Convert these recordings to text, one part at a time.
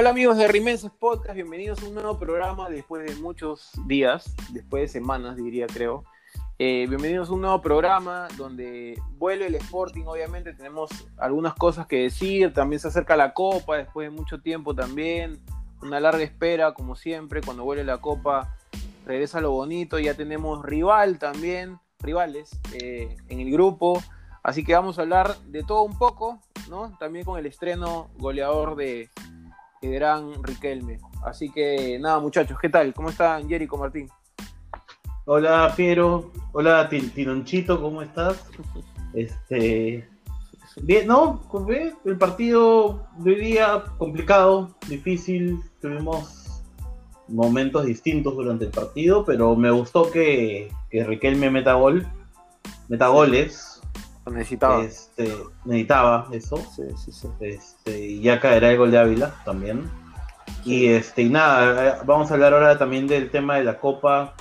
Hola amigos de Rimenses Podcast, bienvenidos a un nuevo programa después de muchos días, después de semanas diría creo. Eh, bienvenidos a un nuevo programa donde vuelve el Sporting, obviamente tenemos algunas cosas que decir, también se acerca la Copa después de mucho tiempo también, una larga espera como siempre, cuando vuelve la Copa regresa lo bonito, ya tenemos rival también, rivales eh, en el grupo, así que vamos a hablar de todo un poco, ¿no? También con el estreno goleador de Gran Riquelme. Así que nada, muchachos, ¿qué tal? ¿Cómo están, Jerico Martín? Hola, Piero. Hola, Tinonchito, ¿cómo estás? Este. Bien, ¿no? El partido de hoy día complicado, difícil. Tuvimos momentos distintos durante el partido, pero me gustó que, que Riquelme meta gol, meta goles necesitaba. Este, necesitaba eso. Este, y ya caerá el gol de Ávila también. Y este, y nada, eh, vamos a hablar ahora también del tema de la copa.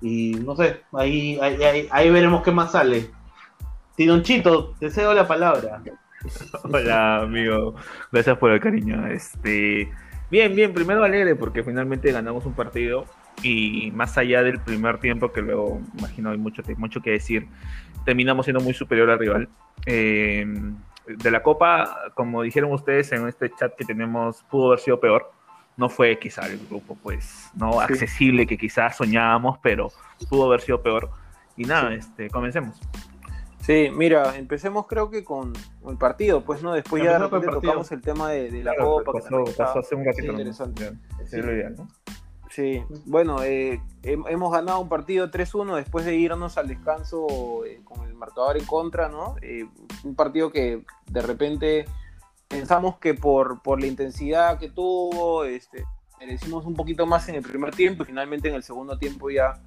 Y no sé, ahí, ahí, ahí, veremos qué más sale. Tidonchito, te cedo la palabra. Hola, amigo. Gracias por el cariño. Este, bien, bien, primero alegre porque finalmente ganamos un partido y más allá del primer tiempo, que luego imagino hay mucho, mucho que decir, terminamos siendo muy superior al rival. Eh, de la Copa, como dijeron ustedes en este chat que tenemos, pudo haber sido peor. No fue quizá el grupo pues no accesible que quizás soñábamos, pero pudo haber sido peor. Y nada, este, comencemos. Sí, mira, empecemos creo que con el partido, pues no, después ya de tocamos el tema de, la Copa. Pasó, pasó hace un ratito. interesante. Lo ideal, ¿no? Sí, bueno, eh, hemos ganado un partido 3-1 después de irnos al descanso eh, con el marcador en contra, ¿no? Eh, un partido que de repente pensamos que por, por la intensidad que tuvo, este, merecimos un poquito más en el primer tiempo y finalmente en el segundo tiempo ya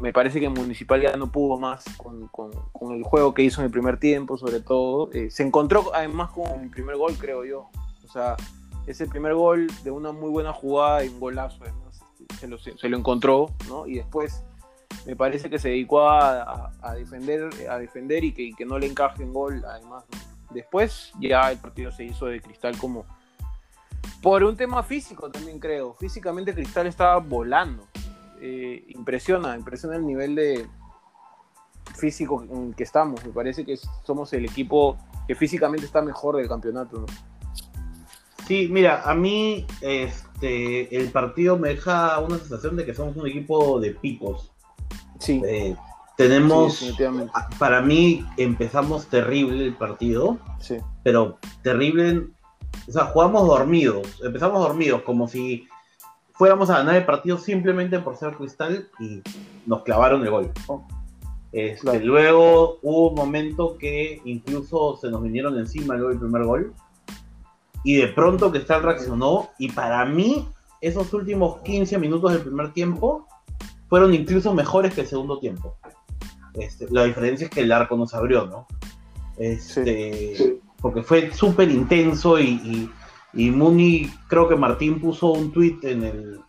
me parece que Municipal ya no pudo más con, con, con, el juego que hizo en el primer tiempo, sobre todo. se encontró además con el primer gol, creo yo. O sea, ese primer gol de una muy buena jugada y un golazo, además, este, se lo, encontró, ¿no? Y después me parece que se dedicó a, defender, a defender y que, no le encaje en gol, además. Después ya el partido se hizo de Cristal como por un tema físico también creo. Físicamente Cristal estaba volando. Eh, impresiona, impresiona el nivel de físico en que estamos. Me parece que somos el equipo que físicamente está mejor del campeonato. ¿no? Sí, mira, a mí este, el partido me deja una sensación de que somos un equipo de picos. Sí. Eh, tenemos, para mí empezamos terrible el partido, sí. pero terrible, o sea, jugamos dormidos, empezamos dormidos, como si fuéramos a ganar el partido simplemente por ser cristal y nos clavaron el gol. Este, luego hubo un momento que incluso se nos vinieron encima luego el primer gol y de pronto Cristal reaccionó y para mí esos últimos 15 minutos del primer tiempo fueron incluso mejores que el segundo tiempo. Este, la diferencia es que el arco no se abrió, ¿no? Este, Porque fue súper intenso y, y, Muni, creo que Martín puso un tweet en el,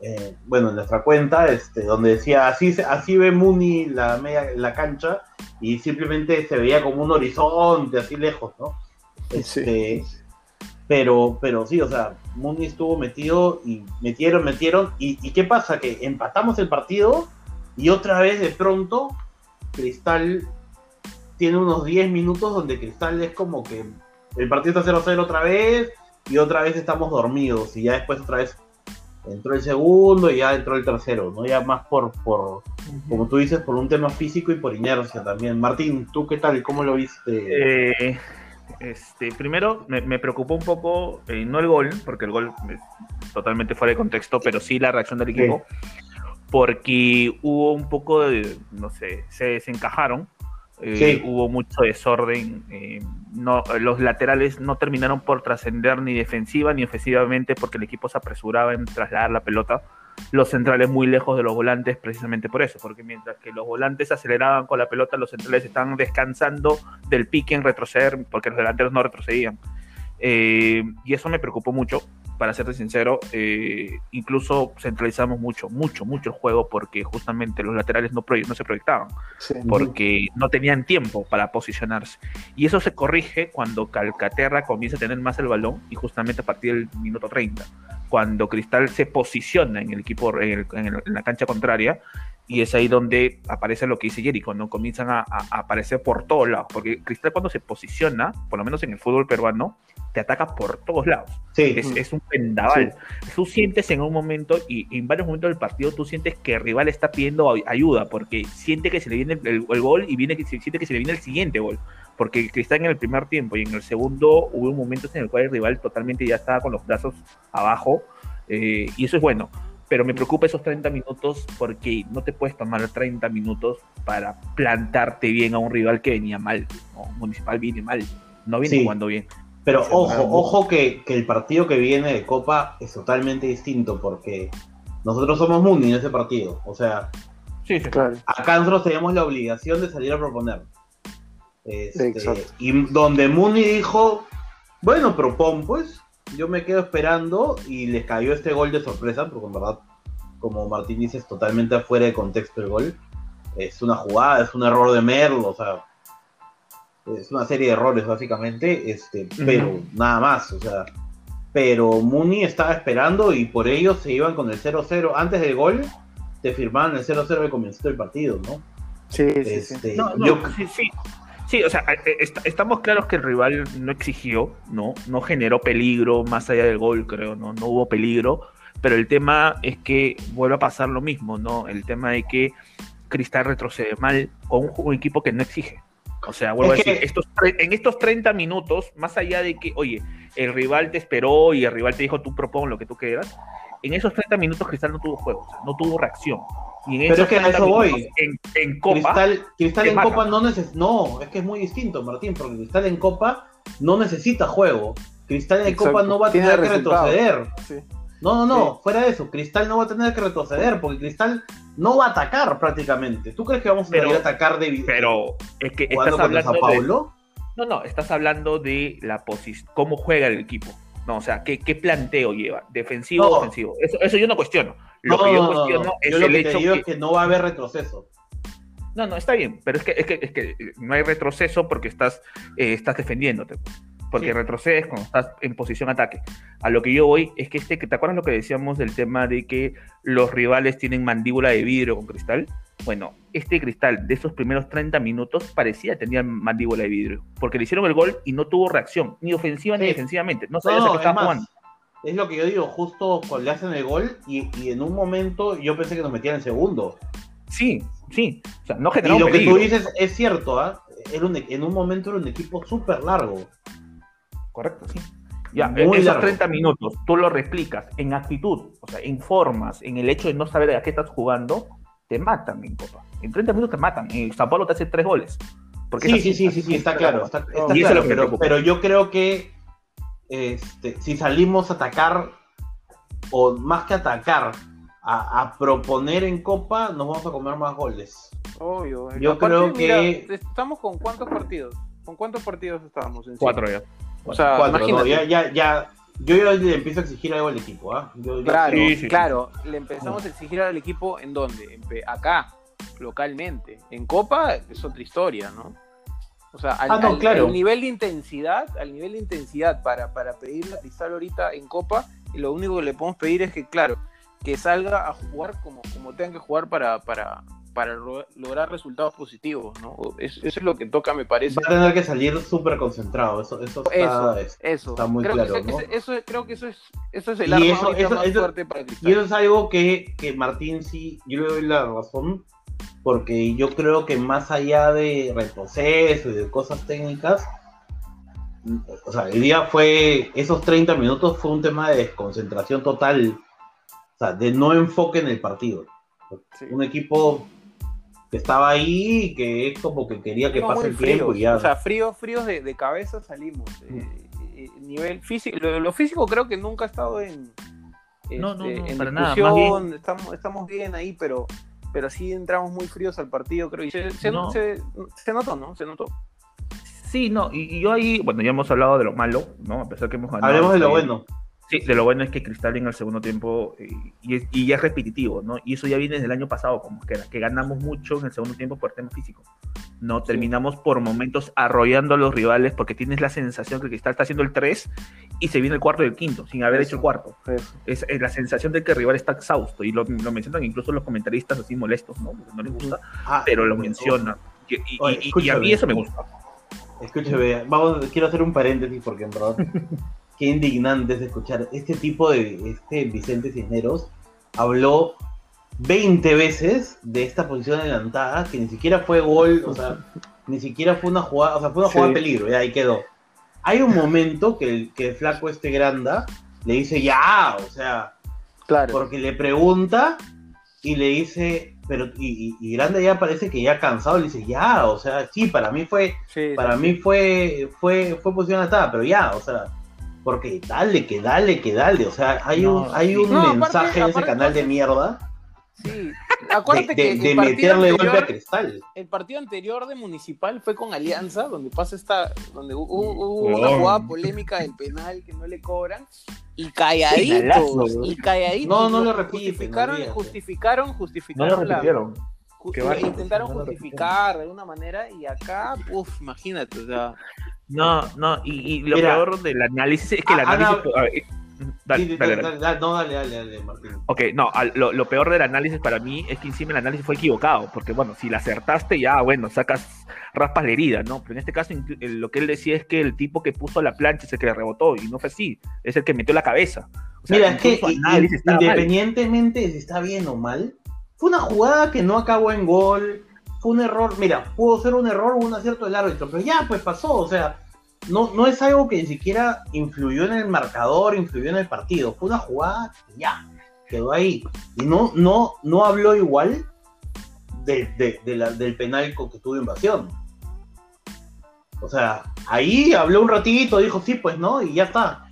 eh, bueno, en nuestra cuenta, este, donde decía, así, así ve Muni la, media, la cancha y simplemente se veía como un horizonte así lejos, ¿no? Este, pero, pero sí, o sea, Muni estuvo metido y metieron, metieron. Y, qué pasa? Que empatamos el partido y otra vez de pronto Cristal tiene unos 10 minutos donde Cristal es como que el partido está 0-0 otra vez y otra vez estamos dormidos y ya después otra vez entró el segundo y ya entró el tercero, ¿no? Ya más por, por como tú dices, por un tema físico y por inercia también. Martín, ¿tú qué tal? ¿Cómo lo viste? Eh, este, primero me, preocupó un poco, eh, no el gol, porque el gol es totalmente fuera de contexto, pero sí la reacción del equipo, porque hubo un poco de, no sé, se desencajaron, eh, hubo mucho desorden, eh, no, los laterales no terminaron por trascender ni defensiva ni ofensivamente porque el equipo se apresuraba en trasladar la pelota los centrales muy lejos de los volantes precisamente por eso, porque mientras que los volantes aceleraban con la pelota, los centrales estaban descansando del pique en retroceder, porque los delanteros no retrocedían. Eh, y eso me preocupó mucho, para serte sincero. Eh, incluso centralizamos mucho, mucho, mucho el juego porque justamente los laterales no, no se proyectaban, porque no tenían tiempo para posicionarse. Y eso se corrige cuando Calcaterra comienza a tener más el balón y justamente a partir del minuto 30 cuando Cristal se posiciona en el equipo, en, la cancha contraria, y es ahí donde aparece lo que dice Jericho, ¿no? Comienzan a, aparecer por todos lados, porque Cristal cuando se posiciona, por lo menos en el fútbol peruano, te ataca por todos lados. Sí. Es, un vendaval. Tú sientes en un momento, y, en varios momentos del partido, tú sientes que el rival está pidiendo ayuda, porque siente que se le viene el, gol y viene, siente que se le viene el siguiente gol porque Cristal en el primer tiempo y en el segundo hubo momentos en el cual el rival totalmente ya estaba con los brazos abajo eh, y eso es bueno. Pero me preocupa esos 30 minutos porque no te puedes tomar 30 minutos para plantarte bien a un rival que venía mal. Municipal viene mal, no viene jugando bien. Pero ojo, ojo que, el partido que viene de Copa es totalmente distinto porque nosotros somos Muni en ese partido. O sea, sí, claro. acá nosotros tenemos la obligación de salir a proponer. Este, y donde Muni dijo, bueno, propon pues, yo me quedo esperando y les cayó este gol de sorpresa, porque en verdad, como Martín dice, es totalmente afuera de contexto el gol. Es una jugada, es un error de Merlo, o sea, es una serie de errores básicamente, este, pero nada más, o sea, pero Muni estaba esperando y por ello se iban con el 0-0 antes del gol, te firmaban el 0-0 y comenzó el partido, ¿no? Sí, sí, este, sí. sí, Sí, o sea, eh, estamos claros que el rival no exigió, ¿no? No generó peligro más allá del gol, creo, ¿no? No hubo peligro, pero el tema es que vuelve a pasar lo mismo, ¿no? El tema de que Cristal retrocede mal con un, equipo que no exige. O sea, vuelvo a decir, en estos 30 minutos, más allá de que, oye, el rival te esperó y el rival te dijo, tú propon lo que tú quieras, en esos 30 minutos Cristal no tuvo juego, o sea, no tuvo reacción. Pero es que a eso voy. En, Copa. Cristal, en Copa no necesita. No, es que es muy distinto, Martín, porque Cristal en Copa no necesita juego. Cristal en Copa no va a tener que retroceder. No, no, no, fuera de eso, Cristal no va a tener que retroceder, porque Cristal no va a atacar prácticamente. ¿Tú crees que vamos a tener que atacar de Pero es que estás hablando de, No, no, estás hablando de la posición, cómo juega el equipo. No, o sea, ¿qué, qué planteo lleva? ¿Defensivo o ofensivo? Eso, eso yo no cuestiono. Lo que yo cuestiono es el hecho que... que no va a haber retroceso. No, no, está bien, pero es que, es que, es que no hay retroceso porque estás, eh, estás defendiéndote. Porque retrocedes cuando estás en posición ataque. A lo que yo voy es que este, ¿te acuerdas lo que decíamos del tema de que los rivales tienen mandíbula de vidrio con cristal? Bueno, este cristal de esos primeros 30 minutos parecía tener mandíbula de vidrio. Porque le hicieron el gol y no tuvo reacción, ni ofensiva ni defensivamente. No sabía no, qué estaba jugando es lo que yo digo, justo cuando le hacen el gol y, en un momento yo pensé que nos metían en segundo. Sí, sí. O sea, no y lo que tú dices es cierto, ¿ah? en un momento era un equipo súper largo. Correcto, sí. Ya, Muy esos 30 minutos, tú lo replicas en actitud, o sea, en formas, en el hecho de no saber a qué estás jugando, te matan en Copa. En 30 minutos te matan. En San Paulo te hace tres goles. Porque sí, sí, sí, sí, sí, está claro. Está, claro pero, pero yo creo que este, si salimos a atacar, o más que atacar, a, proponer en Copa, nos vamos a comer más goles. Obvio. Yo creo que. ¿Estamos con cuántos partidos? ¿Con cuántos partidos estábamos? En Cuatro ya. O sea, Cuatro, ya, ya, ya, yo ya le empiezo a exigir algo al equipo. ¿ah? claro, claro. Le empezamos a exigir al equipo en dónde? acá, localmente. En Copa es otra historia, ¿no? O sea, al, ah, nivel de intensidad, al nivel de intensidad para, para pedirle a Cristal ahorita en Copa, y lo único que le podemos pedir es que, claro, que salga a jugar como, como tengan que jugar para, para, para lograr resultados positivos, ¿no? Eso, es lo que toca, me parece. Va a tener que salir súper concentrado, eso, eso, está, eso, está muy claro. eso, creo que eso es, eso es el arma más fuerte para Cristal. Y eso es algo que, que Martín sí, yo le doy la razón, porque yo creo que más allá de retroceso y de cosas técnicas, o sea, el día fue, esos 30 minutos fue un tema de desconcentración total, o sea, de no enfoque en el partido. Un equipo que estaba ahí y que es como que quería que pase el tiempo y ya. O sea, fríos, fríos de, cabeza salimos. Eh, eh, nivel físico, lo, físico creo que nunca ha estado en, no, no, este, no, para nada. Estamos, estamos bien ahí, pero pero sí entramos muy fríos al partido, creo. Y se, se, notó, ¿no? Se notó. Sí, no, y, yo ahí, bueno, ya hemos hablado de lo malo, ¿no? A pesar que hemos ganado. Hablemos de lo bueno. Sí, de lo bueno es que Cristal en el segundo tiempo, eh, y, es, y ya es repetitivo, ¿no? Y eso ya viene desde el año pasado, como que, que ganamos mucho en el segundo tiempo por tema físico. No, terminamos por momentos arrollando a los rivales porque tienes la sensación que Cristal está haciendo el 3 y se viene el cuarto y el quinto, sin haber Eso, hecho el cuarto. Es, es la sensación de que el rival está exhausto y lo, lo mencionan incluso los comentaristas así molestos, ¿no? Porque no les gusta, Ah, pero lo mencionan. Y, y- Oye, y- a mí eso me gusta. Escúchame, vamos, quiero hacer un paréntesis porque en verdad qué indignante es escuchar. Este tipo de, este Vicente Cisneros habló 20 veces de esta posición adelantada que ni siquiera fue gol, o sea, ni siquiera fue una jugada, o sea, fue una jugada Sí. de peligro, y ahí quedó. Hay un momento que el, que el flaco este granda le dice ya, o sea, Claro. porque le pregunta y le dice, pero y, y, Granda ya parece que ya cansado, le dice ya, o sea, sí, para mí fue Sí, para sí, mí fue, fue, fue posición atada, pero ya, o sea, porque dale, que dale, que dale, o sea, hay No, un, hay un No, aparte- mensaje en ese aparte canal de mierda Sí. Acuérdate de- que de el partido, meterle golpe a anterior, Cristal. el partido anterior de Municipal fue con Alianza, donde pasa esta, donde hu- hubo, hubo una jugada polémica del penal que no le cobran y calladitos, Penalazo, y calladitos. No, no lo repiten, justificaron, olvídate. justificaron, No lo justificaron la, repitieron. ju- intentaron justificar de alguna manera y acá, uff, imagínate, o sea, No, no, y, y lo Mira. peor del análisis es que el Ana- análisis. a ver, dale, Sí, dale, dale, dale. dale, no, dale, dale, dale, Martín. Ok, no, al- lo, lo peor del análisis para mí es que encima el análisis fue equivocado, porque bueno, si la acertaste ya, bueno, sacas, raspas la herida, ¿no? Pero en este caso lo que él decía es que el tipo que puso la plancha es el que le rebotó, y no fue así, es el que metió la cabeza. O sea, Mira, es que incluso i- análisis estaba mal. independientemente de si está bien o mal, fue una jugada que no acabó en gol, fue un error, mira, pudo ser un error o un acierto del árbitro, pero ya, pues pasó, o sea, no, no es algo que ni siquiera influyó en el marcador, influyó en el partido, fue una jugada que ya, quedó ahí, y no, no, no habló igual de, del penal que tuvo invasión. O sea, ahí habló un ratito, dijo sí, pues no, y ya está.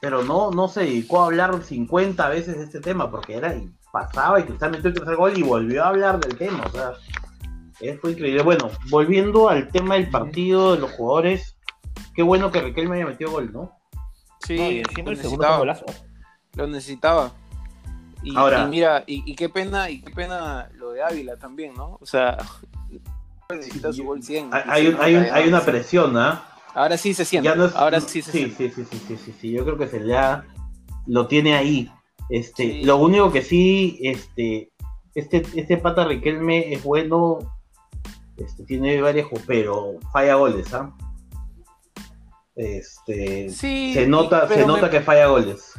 Pero no, no se dedicó a hablar 50 veces de este tema, porque era y pasaba y Cristal metió el tercer gol y volvió a hablar del tema, o sea, fue increíble. Bueno, volviendo al tema del partido de los jugadores, qué bueno que Riquelme haya metido gol, ¿no? sí, No, y lo encima el segundo fue necesitaba, golazo. lo necesitaba. Y, Ahora- y mira, y, y qué pena, y qué pena lo de Ávila también, ¿no? O sea, necesita su gol 100. Hay, un- hay un- hay una presión, ¿ah? Ahora sí se siente. No es- ahora sí se sí, siente. sí, sí, sí, sí, sí, sí, yo creo que se ya lo tiene ahí. Este, Sí. lo único que sí, este, este, este pata Riquelme es bueno, este, tiene varias, pero falla goles, ¿ah? Este, Sí, se nota, se nota me, que falla goles.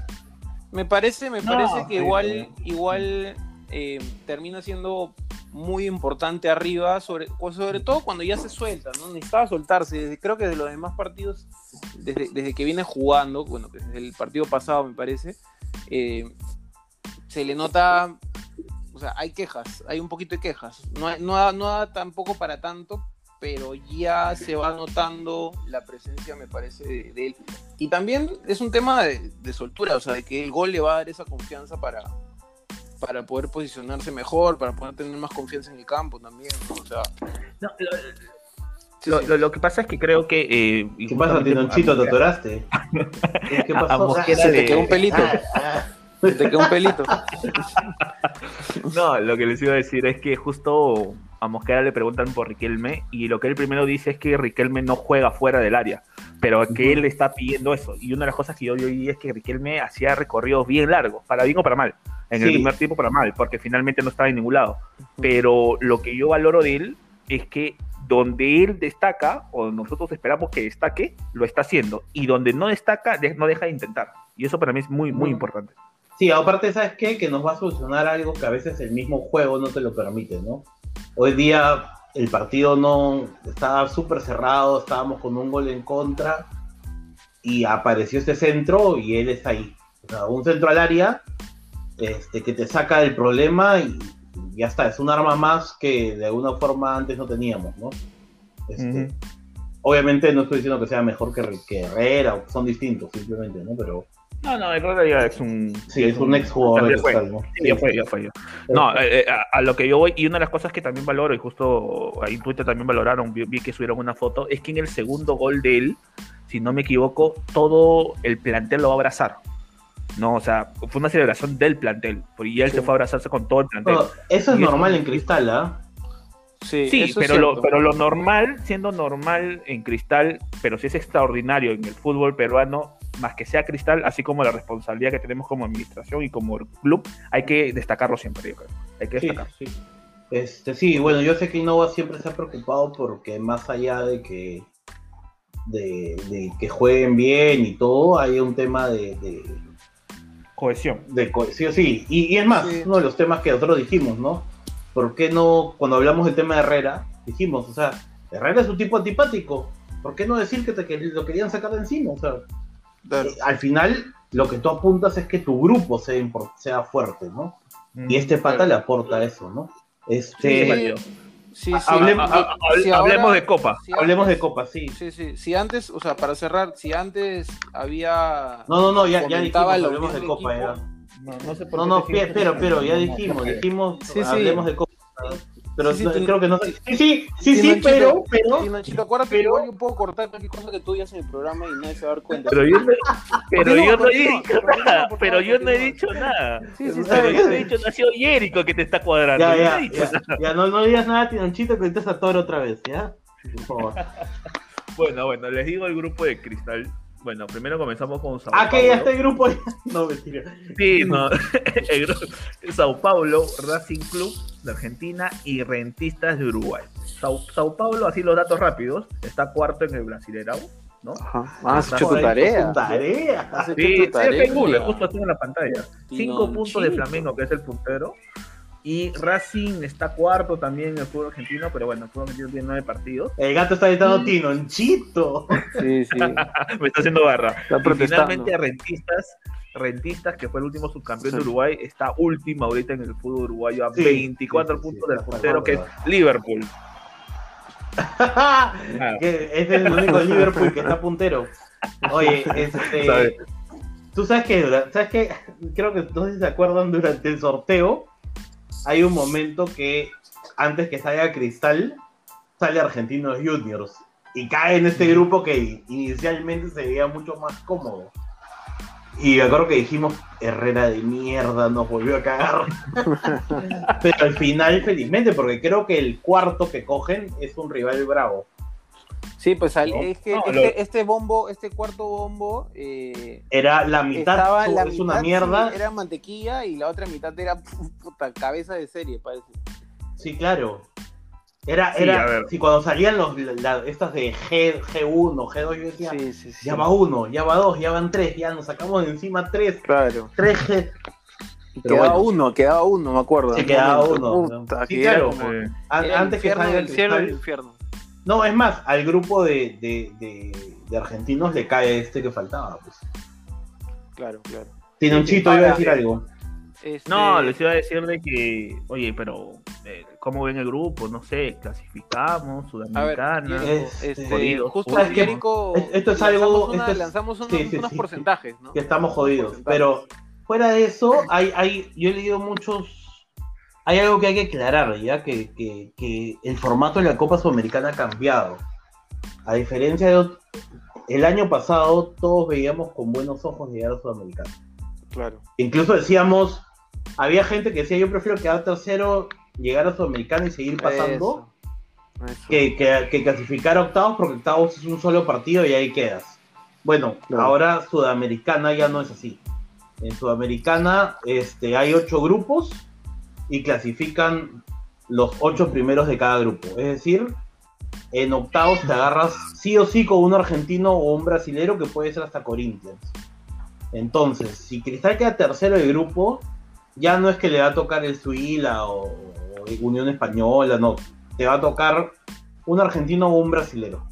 me parece, me No, parece que sí, igual, pero- igual eh, termina siendo muy importante arriba, sobre, sobre todo cuando ya se suelta, ¿no? Necesitaba soltarse. Desde- creo que de los demás partidos, desde, desde que viene jugando, bueno, desde el partido pasado me parece, eh, se le nota, sea, hay quejas, hay un poquito de quejas. No, no, da- no da tampoco para tanto, pero ya se va notando la presencia, me parece, de, de él. Y también es un tema de, de soltura, o sea, de que el gol le va a dar esa confianza para, para poder posicionarse mejor, para poder tener más confianza en el campo también, ¿no? O sea, No, lo, sí, lo- sí. lo- lo que pasa es que creo que. eh, y ¿Qué pasa, Tinonchito? ¿Te atoraste? ¿Qué, qué A- a pasó? Mosquera Se te quedó un pelito, Ah, ah. Se te quedó un pelito. No, lo que les iba a decir es que justo a Mosquera le preguntan por Riquelme y lo que él primero dice es que Riquelme no juega fuera del área, pero que Ujú. él está pidiendo eso. Y una de las cosas que yo oí es que Riquelme hacía recorridos bien largos, para bien o para mal. En el primer tiempo para mal, porque finalmente no estaba en ningún lado. Pero lo que yo valoro de él es que donde él destaca, o nosotros esperamos que destaque, lo está haciendo. Y donde no destaca, de- no deja de intentar. Y eso para mí es muy, muy importante. Sí, aparte, ¿sabes qué? Que nos va a solucionar algo que a veces el mismo juego no te lo permite, ¿no? Hoy día el partido no estaba súper cerrado, estábamos con un gol en contra y apareció este centro y él está ahí. O sea, un centro al área este, que te saca del problema y ya está, es un arma más que de alguna forma antes no teníamos, ¿no? Este. Obviamente no estoy diciendo que sea mejor que, que Herrera, son distintos simplemente, ¿no? Pero No, no, Herrera ya es un... sí, es un ex jugador ya fue. Sí, ya fue, ya fue. ya. No, eh, eh, a, a lo que yo voy, y una de las cosas que también valoro, y justo ahí en Twitter también valoraron, vi, vi que subieron una foto, es que en el segundo gol de él, si no me equivoco, todo el plantel lo va a abrazar. No, o sea, fue una celebración del plantel. Y él Sí. se fue a abrazarse con todo el plantel. No, eso es Y eso- normal en Cristal, ¿ah? Sí, Sí, eso es pero lo, pero lo normal, siendo normal en Cristal, pero si es extraordinario en el fútbol peruano, más que sea Cristal, así como la responsabilidad que tenemos como administración y como club, hay que destacarlo siempre, yo creo. Hay que Sí, destacarlo. sí. Este, sí, bueno, yo sé que Innova siempre se ha preocupado porque más allá de que de, de que jueguen bien y todo, hay un tema de, de, Cohesión. de cohesión, sí. Y, y es más, Sí. uno de los temas que nosotros dijimos, ¿no? ¿Por qué no, cuando hablamos del tema de Herrera, dijimos, o sea, Herrera es un tipo antipático, ¿por qué no decir que, te, que lo querían sacar de encima? O sea, Claro. eh, al final lo que tú apuntas es que tu grupo sea, fuerte, ¿no? Y este pata Claro. le aporta eso, ¿no? Sí, Este. Sí, sí. Hablemos- Ha- ha- ha- Si hablemos ahora- de Copa. si hablemos de Copa, sí. Sí, sí. Si antes, o sea, para cerrar, si antes había. No, no, no, ya, ya dijimos, hablemos de Copa, ya. No, no sé por No, qué pero, pero, ya dijimos, dijimos, Sí, sí. hablemos de Copa. Pero Sí, sí, no, sí. creo que no. Sí, sí, sí, Sí, pero, pero. Sí, Nachito, acuérdate que pero- igual yo puedo cortar cualquier cosa que tú digas en el programa y nadie se va a dar cuenta. Pero yo no, pero Continúa, yo no he dicho nada. Pero yo no he dicho nada. Sí, sí, Pero yo no he dicho, no ha sido Jerico que te está cuadrando. Ya, ya, ya, nada. ya, no, no digas nada, Tinonchito, que ahorita a Toro otra vez, ¿ya? Por favor. Bueno, bueno, les digo el grupo de Cristal. Bueno, primero comenzamos con Sao Ah, que ya Paulo. está el grupo. No, mentira. Sí, no. El grupo- Sao Paulo, Racing Club de Argentina y Rentistas de Uruguay. Sao, Sao Paulo, así los datos rápidos, está cuarto en el Brasileirao, ¿no? Ajá. Ah, has hecho tu tarea. tu tarea. Sí, tu sí, tarea. Google, justo aquí en la pantalla. Cinco puntos de Flamengo, que es el puntero. Y Racing está cuarto también en el fútbol argentino, pero bueno, el fútbol argentino tiene nueve partidos. El gato está gritando Tinonchito. Sí, sí. Me está haciendo barra. Está Y protestando. finalmente Rentistas, Rentistas, que fue el último subcampeón Sí. de Uruguay, está último ahorita en el fútbol uruguayo a Sí, 24 sí, sí, puntos sí, del puntero, que es. Liverpool. Ah, que es el único Liverpool que está puntero. Oye, este. ¿Sabe? Tú sabes que, sabes que, creo que no sé si se acuerdan durante el sorteo, hay un momento que antes que salga Cristal, sale Argentinos Juniors y cae en este grupo que inicialmente se veía mucho más cómodo. Y me acuerdo que dijimos, Herrera de mierda, nos volvió a cagar. Pero al final, felizmente, porque creo que el cuarto que cogen es un rival bravo. Sí, pues al- No, es que no, este, lo- este bombo, este cuarto bombo, eh, Era la mitad, estaba la es una mierda. sí, era mantequilla y la otra mitad era puta, cabeza de serie, parece. Sí, claro. Era, Sí, era, a ver. sí, cuando salían los, la- la- estas de G, G1, G2, yo decía, Sí, sí, sí. ya va uno, ya va dos, ya van tres, ya nos sacamos de encima tres, Claro. tres G. Y Pero quedaba bueno. uno, quedaba uno, me acuerdo. Quedaba momento. uno, Puta, ¿no? Sí, que claro, como- Eh, el antes que salga del cielo del Cristal- infierno. No, es más, al grupo de, de, de, de argentinos le cae este que faltaba. Pues. Claro, claro. Tinonchito Ahora, iba a decir algo. Este, No, les iba a decir de que, oye, pero eh, ¿cómo ven el grupo? No sé, clasificamos, ver, Sudamericana. Diego, Este, jodidos. justo Es- esto es algo- una- esto es- lanzamos unos, sí, sí, unos sí. porcentajes, ¿no? que estamos jodidos. Pero fuera de eso, hay, hay, yo he leído muchos. Hay algo que hay que aclarar, ya que, que, que el formato de la Copa Sudamericana ha cambiado. A diferencia de el año pasado, todos veíamos con buenos ojos llegar a Sudamericana. Claro. Incluso decíamos, había gente que decía, yo prefiero quedar tercero, llegar a Sudamericana y seguir pasando, Eso, eso. que, que, que clasificar a octavos, porque octavos es un solo partido y ahí quedas. Bueno, Claro. ahora Sudamericana ya no es así. En Sudamericana este, hay ocho grupos y clasifican los ocho primeros de cada grupo. Es decir, en octavos te agarras sí o sí con un argentino o un brasilero que puede ser hasta Corinthians. Entonces, si Cristal queda tercero del grupo, ya no es que le va a tocar el Suila o, o Unión Española, no. Te va a tocar un argentino o un brasilero.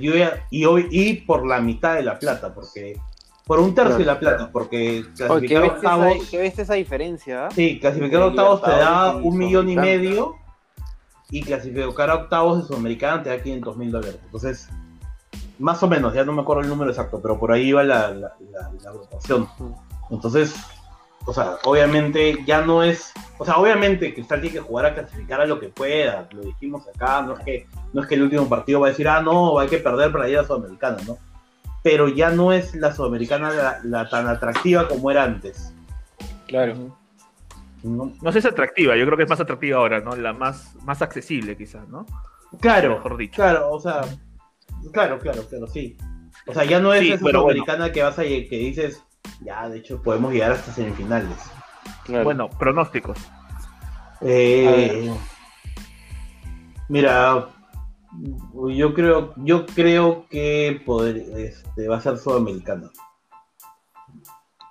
Yo y, hoy, y por la mitad de la plata, porque. Por un tercio de la plata, porque Oye, ¿qué clasificar octavos. qué ves esa diferencia? ah? Sí, clasificar octavos te da un millón y medio y clasificar a octavos de Sudamericana te da 500 mil dólares. Entonces, más o menos, ya no me acuerdo el número exacto, pero por ahí va la, la, la, la agrupación. Entonces, o sea, obviamente ya no es, o sea, obviamente Cristal tiene que jugar a clasificar a lo que pueda, lo dijimos acá, no es que, no es que el último partido va a decir, ah, no, hay que perder para ir a Sudamericana, ¿no? Pero ya no es la sudamericana la, tan atractiva como era antes. Claro. No, no sé si es atractiva, yo creo que es más atractiva ahora, ¿no? La más, más accesible quizás, ¿no? Claro, mejor dicho. Claro, o sea, claro, claro, claro, sí. O sea, ya no es esa sudamericana que vas a que dices, ya, de hecho, podemos llegar hasta semifinales. Bueno, pronósticos. Eh, mira, yo creo, yo creo que poder, este, va a ser sudamericano.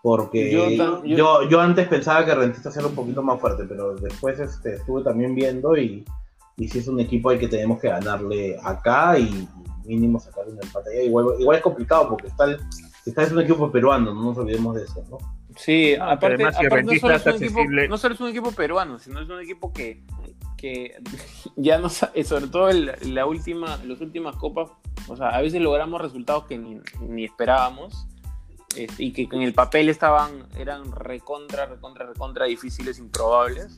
Porque yo, yo, antes pensaba que Rentista era un poquito más fuerte, pero después este, estuve también viendo y, y si es un equipo al que tenemos que ganarle acá y mínimo sacar una empate. Igual, igual es complicado porque está, el, está es un equipo peruano, no nos olvidemos de eso, ¿no? Sí, aparte, no, solo es un equipo, peruano, sino es un equipo que, que ya no sobre todo en la última, las últimas copas, o sea, a veces logramos resultados que ni, esperábamos este, y que en el papel estaban, eran recontra, recontra, recontra difíciles, improbables.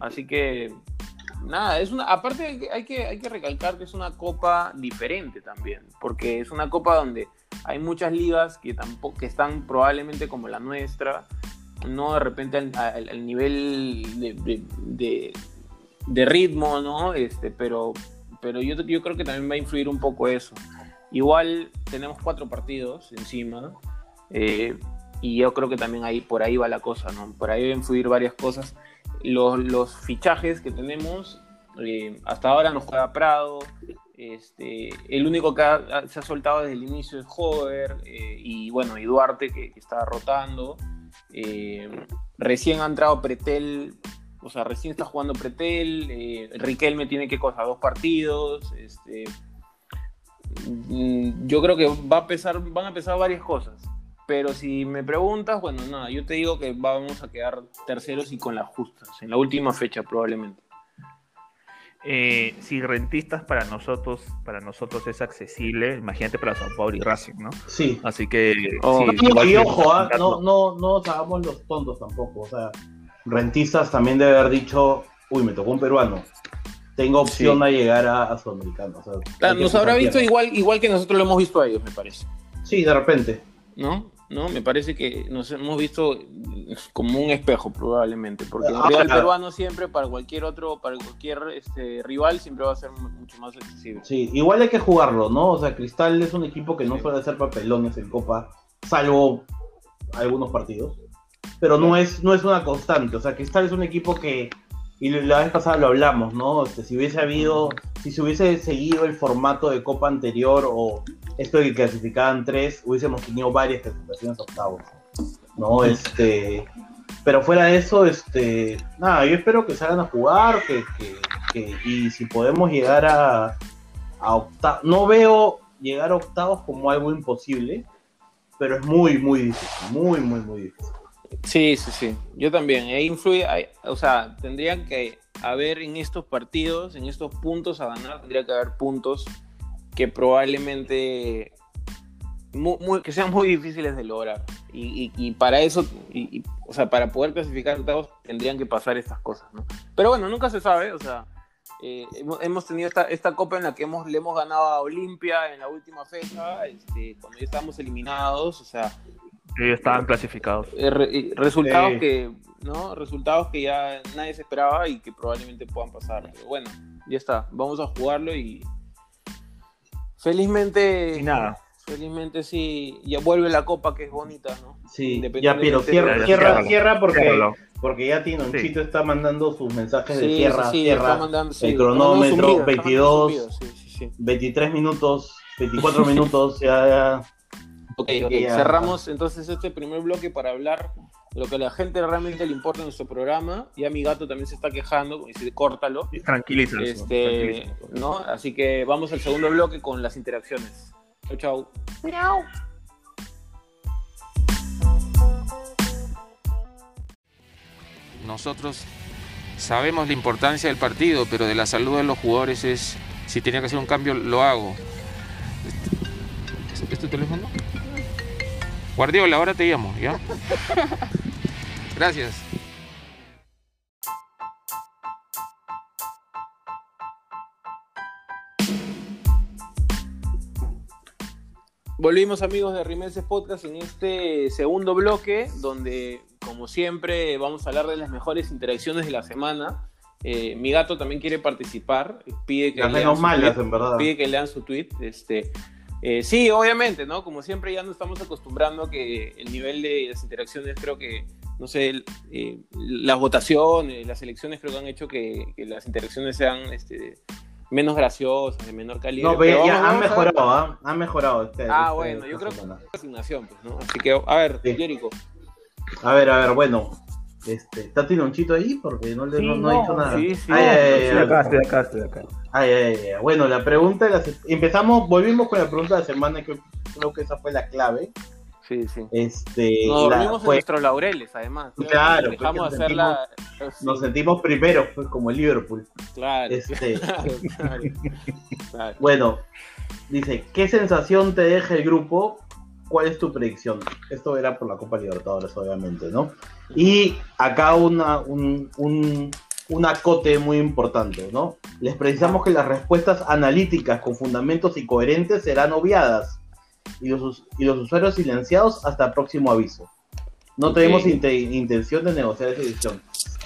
Así que, nada, es una, aparte hay que, hay que recalcar que es una copa diferente también, porque es una copa donde hay muchas ligas que tampoco que están probablemente como la nuestra, no de repente al, nivel de, ritmo, ¿no? Este, pero pero yo, yo creo que también va a influir un poco eso. Igual tenemos cuatro partidos encima. Eh, y yo creo que también ahí por ahí va la cosa, ¿no? Por ahí va a influir varias cosas. Los, los fichajes que tenemos, eh, hasta ahora nos juega Prado, este, el único que se ha soltado desde el inicio es Hover eh, y bueno, y Duarte que, está rotando. Eh, recién ha entrado Pretel, o sea, recién está jugando Pretel. Eh, Riquelme tiene que cosa dos partidos. Este, mm, yo creo que va a pesar, van a pesar varias cosas. Pero si me preguntas, bueno, nada, yo te digo que vamos a quedar terceros y con las justas, en la última fecha probablemente. Eh, si rentistas para nosotros, para nosotros es accesible, imagínate para Sao Paulo y Racing, ¿no? Sí. Así que. Oh, y ojo, ¿ah? no, no, no nos hagamos los tontos tampoco. O sea, rentistas también debe haber dicho, uy, me tocó un peruano. Tengo opción a llegar a, a Sudamericano. nos habrá visto igual, igual que nosotros lo hemos visto a ellos, me parece. Sí, de repente. ¿No? ¿no? Me parece que nos hemos visto como un espejo probablemente, porque el rival peruano siempre para cualquier otro, para cualquier este, rival siempre va a ser mucho más accesible. Sí, igual hay que jugarlo, ¿no? O sea, Cristal es un equipo que no suele hacer papelones en Copa, salvo algunos partidos, pero no es, no es una constante, o sea, Cristal es un equipo que, y la vez pasada lo hablamos, ¿no? Este, si hubiese habido, si se hubiese seguido el formato de Copa anterior o esto de que clasificaban tres, hubiésemos tenido varias clasificaciones octavos. ¿no? Este, pero fuera de eso, este, nada, yo espero que salgan a jugar, que, que, y si podemos llegar a, a octavos, no veo llegar a octavos como algo imposible, pero es muy, muy difícil, muy, muy, muy difícil. Sí, sí, sí, yo también, e influye, o sea, tendrían que haber en estos partidos, en estos puntos a ganar, tendría que haber puntos que probablemente que sean muy difíciles de lograr. Y, para eso, y, o sea, para poder clasificar octavos tendrían que pasar estas cosas, ¿no? Pero bueno, nunca se sabe, o sea, eh, hemos, tenido esta, esta copa en la que hemos, le hemos ganado a Olimpia en la última fecha, este, cuando ya estábamos eliminados, o sea... Estaban clasificados. Eh, resultados que, ¿no? Resultados que ya nadie se esperaba y que probablemente puedan pasar. Pero bueno, ya está, vamos a jugarlo y Felizmente. Y nada. Felizmente sí, ya vuelve la copa que es bonita, ¿no? Sí, ya, pero cierra, cierra, cierra porque, porque ya Tinonchito está mandando sus mensajes de cierra, cierra. el cronómetro, 22, 23 minutos, 24 minutos, ya, ya. Ok, cerramos entonces este primer bloque para hablar lo que a la gente realmente le importa en nuestro programa. Y a mi gato también se está quejando, dice, córtalo. Tranquilízalo. Este, ¿no? Así que vamos al segundo bloque con las interacciones. Chau, chau. Miau. Nosotros sabemos la importancia del partido, pero de la salud de los jugadores es, si tenía que hacer un cambio, lo hago. ¿Es, tu teléfono? Guardiola, ahora te llamo, ¿ya? Gracias. Volvimos amigos de Rimenses Podcast en este segundo bloque, donde como siempre vamos a hablar de las mejores interacciones de la semana. Eh, mi gato también quiere participar, pide que, lean su malas, tweet, en verdad. pide que lean su tweet. Este, eh, sí, obviamente, ¿no? Como siempre ya nos estamos acostumbrando a que el nivel de las interacciones creo que, no sé, el- eh, las votaciones, las elecciones creo que han hecho que, que las interacciones sean este, menos graciosas, de menor calidad. No, pero ya han mejorado, ¿ah? Han mejorado. Este, Ah, este- bueno, yo creo que es asignación, pues, ¿no? Así que, a ver, Sí. Jericho. A ver, a ver, bueno. Este, ¿Está Tinonchito ahí? Porque no, le, Sí, no, no ha dicho nada. sí, sí. Ay, ay, ay, Estoy ay, acá, estoy acá, estoy acá. ay, ay, ay. Bueno, la pregunta de la se- empezamos, volvimos con la pregunta de la semana, que creo que esa fue la clave. Sí, sí. Este, Nos la- dormimos en nuestros laureles, además. Claro, Dejamos hacer la. nos sentimos primeros, pues, como el Liverpool. Claro, Este, claro, claro, claro. Bueno, dice, ¿qué sensación te deja el grupo? ¿Cuál es tu predicción? Esto era por la Copa Libertadores, obviamente, ¿no? Y acá una, un, un, un acote muy importante, ¿no? Les precisamos que las respuestas analíticas con fundamentos y coherentes serán obviadas y los, y los usuarios silenciados hasta próximo aviso. No tenemos inte- intención de negociar esa edición.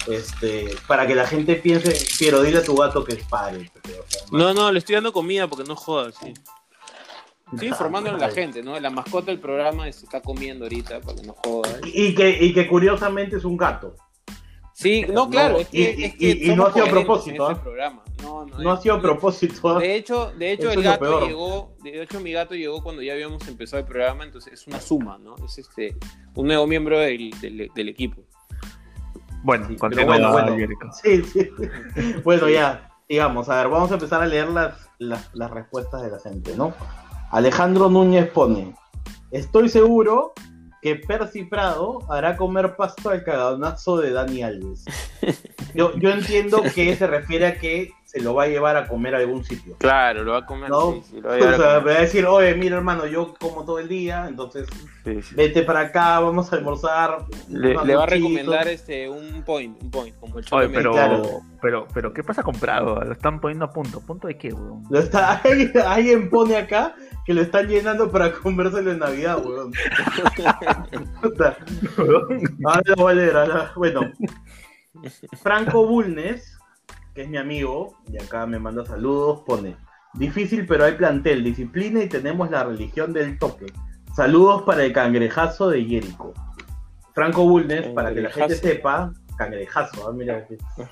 Este, para que la gente piense, quiero dile a tu gato que pare. porque, o sea, No, no, le estoy dando comida porque no jodas, sí. Sí, informándole a la gente, ¿no? La mascota del programa se está comiendo ahorita para que no joda. Y que, y que curiosamente es un gato. Sí, no, claro, es que, Y- es que y- y no ha sido a propósito, este programa. No, no, No ha sido a propósito. ¿ah? De hecho, de hecho Eso el gato llegó, de hecho mi gato llegó cuando ya habíamos empezado el programa, entonces es una suma, ¿no? Es este un nuevo miembro del, del, del equipo. Bueno, Sí, bueno, bueno. Sí, sí. Bueno, ya, digamos, a ver, vamos a empezar a leer las, las, las respuestas de la gente, ¿no? Alejandro Núñez pone, estoy seguro que Percy Prado hará comer pasto al cagadonazo de Dani Alves. Yo, yo entiendo que se refiere a que se lo va a llevar a comer a algún sitio. Claro, lo va a comer. No, sí, sí, lo va a O a sea, comer. va a decir, oye, mira hermano, yo como todo el día, entonces Sí, sí. vete para acá, vamos a almorzar. Le, va a luchitos". recomendar este un point, un point, como el Oye, pero, Claro. pero, pero, ¿qué pasa con Prado? Lo están poniendo a punto. ¿Punto de qué, weón? Lo está, alguien, alguien pone acá que lo están llenando para comérselo en Navidad, weón. Ahora lo voy a leer, ahora- Bueno, Franco Bulnes, que es mi amigo, y acá me manda saludos, pone: Difícil, pero hay plantel, disciplina y tenemos la religión del toque. Saludos para el cangrejazo de Jericho. Franco Bulnes, para que la gente sepa, cangrejazo, ah, mira,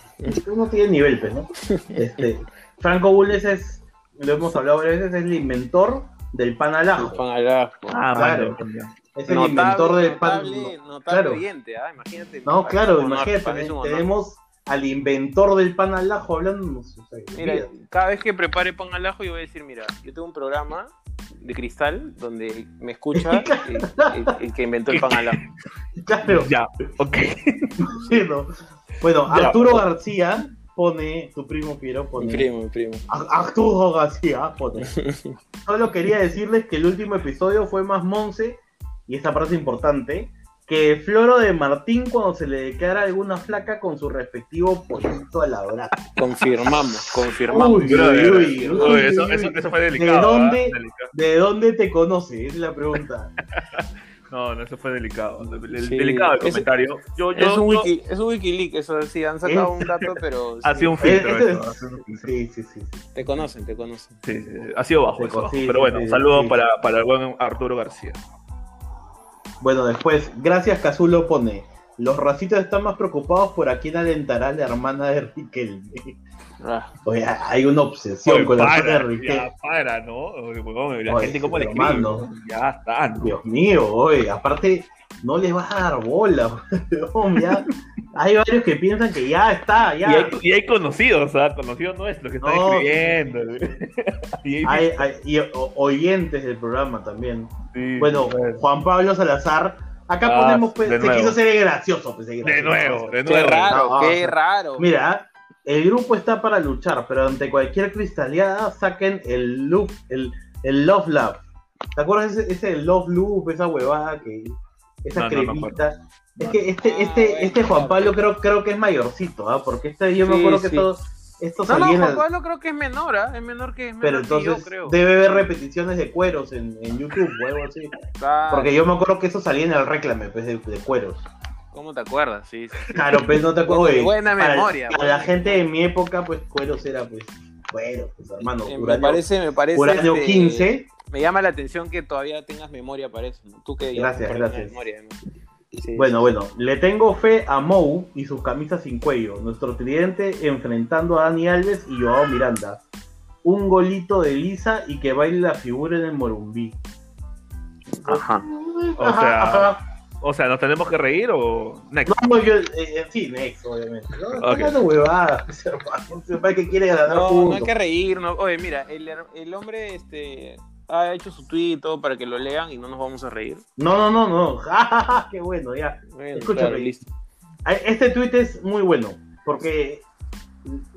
uno tiene nivel, pues, ¿no? Este, Franco Bulnes es, lo hemos hablado varias veces, es el inventor del pan al ajo. Pan al ajo. Ah, Claro. vale. Es el inventor del pan. Notable, notable claro. oyente, ¿ah? Imagínate. No, claro, imagínate, tenemos al inventor del pan al ajo hablando. o sea, Mira, cada vez que prepare pan al ajo, yo voy a decir, mira, yo tengo un programa de cristal donde me escucha el, el- el que inventó el pan al ajo. Claro, Ya, ok. Bueno, Ya. Arturo García pone, tu primo Piero Mi pone. primo, mi primo. A- Arturo García pone. Solo quería decirles que el último episodio fue más Monse, y esta parte es importante, que Floro de Martín cuando se le declara alguna flaca con su respectivo pollito a la brasa. Confirmamos, confirmamos. Uy, uy, uy, uy, eso, uy, eso, uy. eso fue delicado. ¿De ¿ah? dónde? Delicado. ¿De dónde te conoce? Es la pregunta. No, no, eso fue delicado. El- Sí. Delicado el Es- comentario. Yo, yo, Es un, yo- wiki, es un Wikileaks, eso sí, han sacado un dato, pero ha sí, sido un filtro. Eso, ha sido un filtro. Sí, sí, sí. sí. te conocen, te conocen. Sí, sí, ha sido bajo eso. bajo. Pero bueno, sí, saludos sí. para, para el buen Arturo García. Bueno, después, gracias Cazulo pone. Los racitos están más preocupados por a quién alentará la hermana de Riquelme. Ah, Oye, hay una obsesión Oye, con la hermana de Riquelme. ya, para, ¿no? Oye, la gente cómo le escribe. Ya está, ¿no? Dios mío, oye, aparte no le vas a dar bola. ya. Hay varios que piensan que ya está, Y ya. hay, y hay conocidos, ¿ah? Conocidos nuestros que están No. escribiendo. Y hay- Hay, y oyentes del programa también. sí, Bueno, bueno. Juan Pablo Salazar. Acá Ah, ponemos, pues, de se nuevo. quiso ser gracioso. pues, De gracioso. nuevo, de qué nuevo. raro, no, qué raro. Mira, el grupo está para luchar, pero ante cualquier cristaleada saquen el loop, el, el Love Love. ¿Te acuerdas ese, ese Love Loop, esa huevada que. Esa No, cremita? es que este, Ah, este, bueno, este Juan. Pablo creo, creo que es mayorcito, ¿ah? Porque este yo me Sí, acuerdo que sí. todo. Esto No, no, Juan Pablo creo que es menor, ¿ah? Es menor que es Pero menor que yo, entonces creo. debe haber repeticiones de cueros en, en YouTube o algo así. Claro. Porque yo me acuerdo que eso salía en el reclame pues, de, de cueros. ¿Cómo te acuerdas? Sí, sí. Claro, pues no te acuerdas. Buena- oye, buena para- memoria, Para buena la gente de mi época, pues cueros era pues cueros, pues hermano. Eh, me parece, me parece. Uranio este, 15. Me llama la atención que todavía tengas memoria para eso. ¿no? Tú que Gracias, gracias. memoria, ¿no? Sí. Bueno, bueno, le tengo fe a Mou y sus camisas sin cuello. Nuestro tridente enfrentando a Dani Alves y Joao Miranda. Un golito de Lisa y que baile la figura en el Morumbí. Ajá. O Ajá, sea, ajá. O sea, ¿nos tenemos que reír o next? No, yo, eh, eh, sí, Next, obviamente. No, Ok. Está hablando huevadas, pues, hermano. Que quiere ganar No, no puntos. hay que reír. No. Oye, mira, el, el hombre este, ha hecho su tweet y todo para que lo lean y no nos vamos a reír. No, no, no, no. Qué bueno, ya. Bueno, Escúchame. claro, Este tweet es muy bueno porque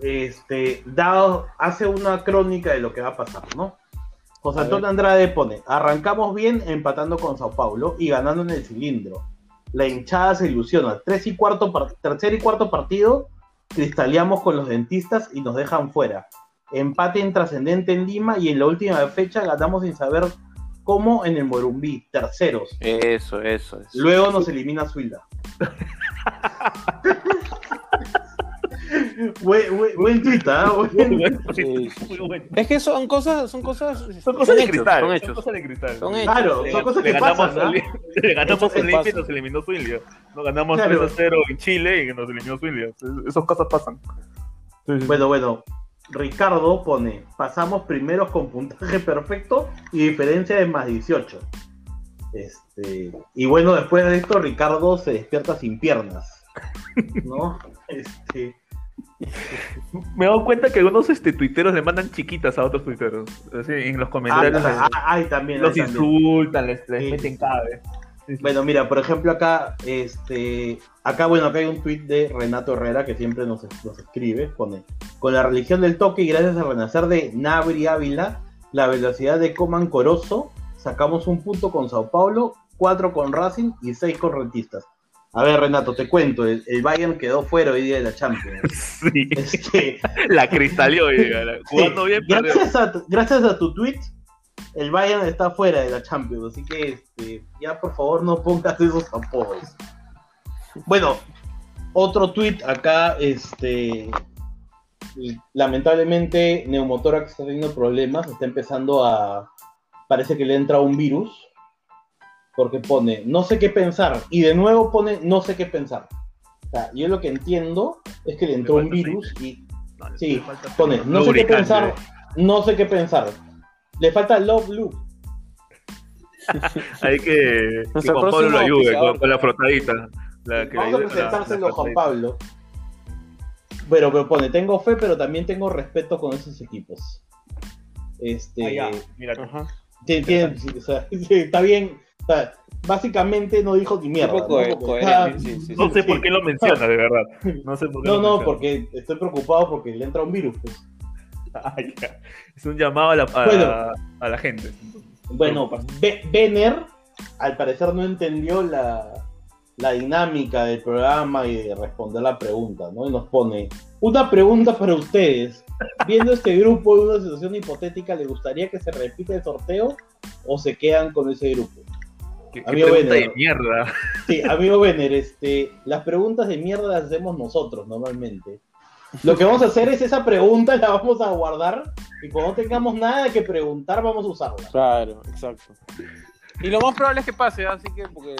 este dado hace una crónica de lo que va a pasar, ¿no? José Antonio Andrade pone, arrancamos bien empatando con Sao Paulo y ganando en el cilindro. La hinchada se ilusiona. Tres y cuarto par- tercer y cuarto partido, cristaleamos con los dentistas y nos dejan fuera. Empate intrascendente en Lima y en la última fecha ganamos sin saber cómo en el Morumbí, terceros. Eso, eso. eso. Luego nos elimina Suilda. buen, buen, buen ¿ah? Sí. Es que son cosas, son cosas, Son cosas de hechos, cristal. Son Son hechos. cosas de cristal. Son hechos. Claro, Le- son cosas le que ganamos pasan, Olimpia y nos eliminó Zulia. Nos ganamos Claro. 3 a 0 en Chile y nos eliminó Zulia. Esas cosas pasan. Bueno, bueno. Ricardo pone, pasamos primeros con puntaje perfecto y diferencia de más 18. Este, y bueno, después de esto, Ricardo se despierta sin piernas. ¿No? Este, Me he dado cuenta que algunos este, tuiteros le mandan chiquitas a otros tuiteros. Así, en los ah, comentarios ah, ah, ay, también. los también. insultan, les, les Sí, meten sí. cabe. Sí, sí. Bueno, mira, por ejemplo, acá, este, acá, bueno, acá hay un tuit de Renato Herrera que siempre nos, nos escribe, pone, con la religión del toque y gracias al renacer de Nabri Ávila, la velocidad de Coman Corozo, sacamos un punto con Sao Paulo, cuatro con Racing y seis con Rentistas. A ver, Renato, te cuento, el, el Bayern quedó fuera hoy día de la Champions. Sí, Este, la cristaleó, jugando sí, bien, gracias, a, tu- gracias a tu tweet, el Bayern está fuera de la Champions, así que este, ya por favor no pongas esos apodos. Bueno, otro tweet acá, este, lamentablemente Neumotórax está teniendo problemas, está empezando a, parece que le entra un virus, porque pone no sé qué pensar, y de nuevo pone no sé qué pensar. O sea, yo lo que entiendo es que le entró un virus y Sí, pone, no sé qué pensar, no sé qué pensar. Le falta Love Loop. Hay que que Juan Pablo lo ayude con, con la frotadita. La, que Vamos a ayude presentárselo Juan. Pablo. Pero, pero pone, tengo fe, pero también tengo respeto con esos equipos. Este, Ah, mira, Ajá. tiene- o sea, está bien. o sea, básicamente no dijo ni mierda. Poco ¿no? de Porque coherencia, está- sí, sí, sí. No sé por qué lo menciona, de verdad. No sé por qué No, no, porque estoy preocupado porque le entra un virus. pues. Es un llamado a la, a, Bueno. a la gente. Bueno, Be- Benner al parecer no entendió la, la dinámica del programa y de responder la pregunta, ¿no? Y nos pone una pregunta para ustedes. Viendo este grupo en una situación hipotética, ¿le gustaría que se repita el sorteo o se quedan con ese grupo? ¿Qué, qué Amigo pregunta Benner. de mierda? Sí, amigo Benner, este, las preguntas de mierda las hacemos nosotros normalmente. Lo que vamos a hacer es esa pregunta, la vamos a guardar y cuando no tengamos nada que preguntar, vamos a usarla. Claro, exacto. Y lo más probable es que pase, así que porque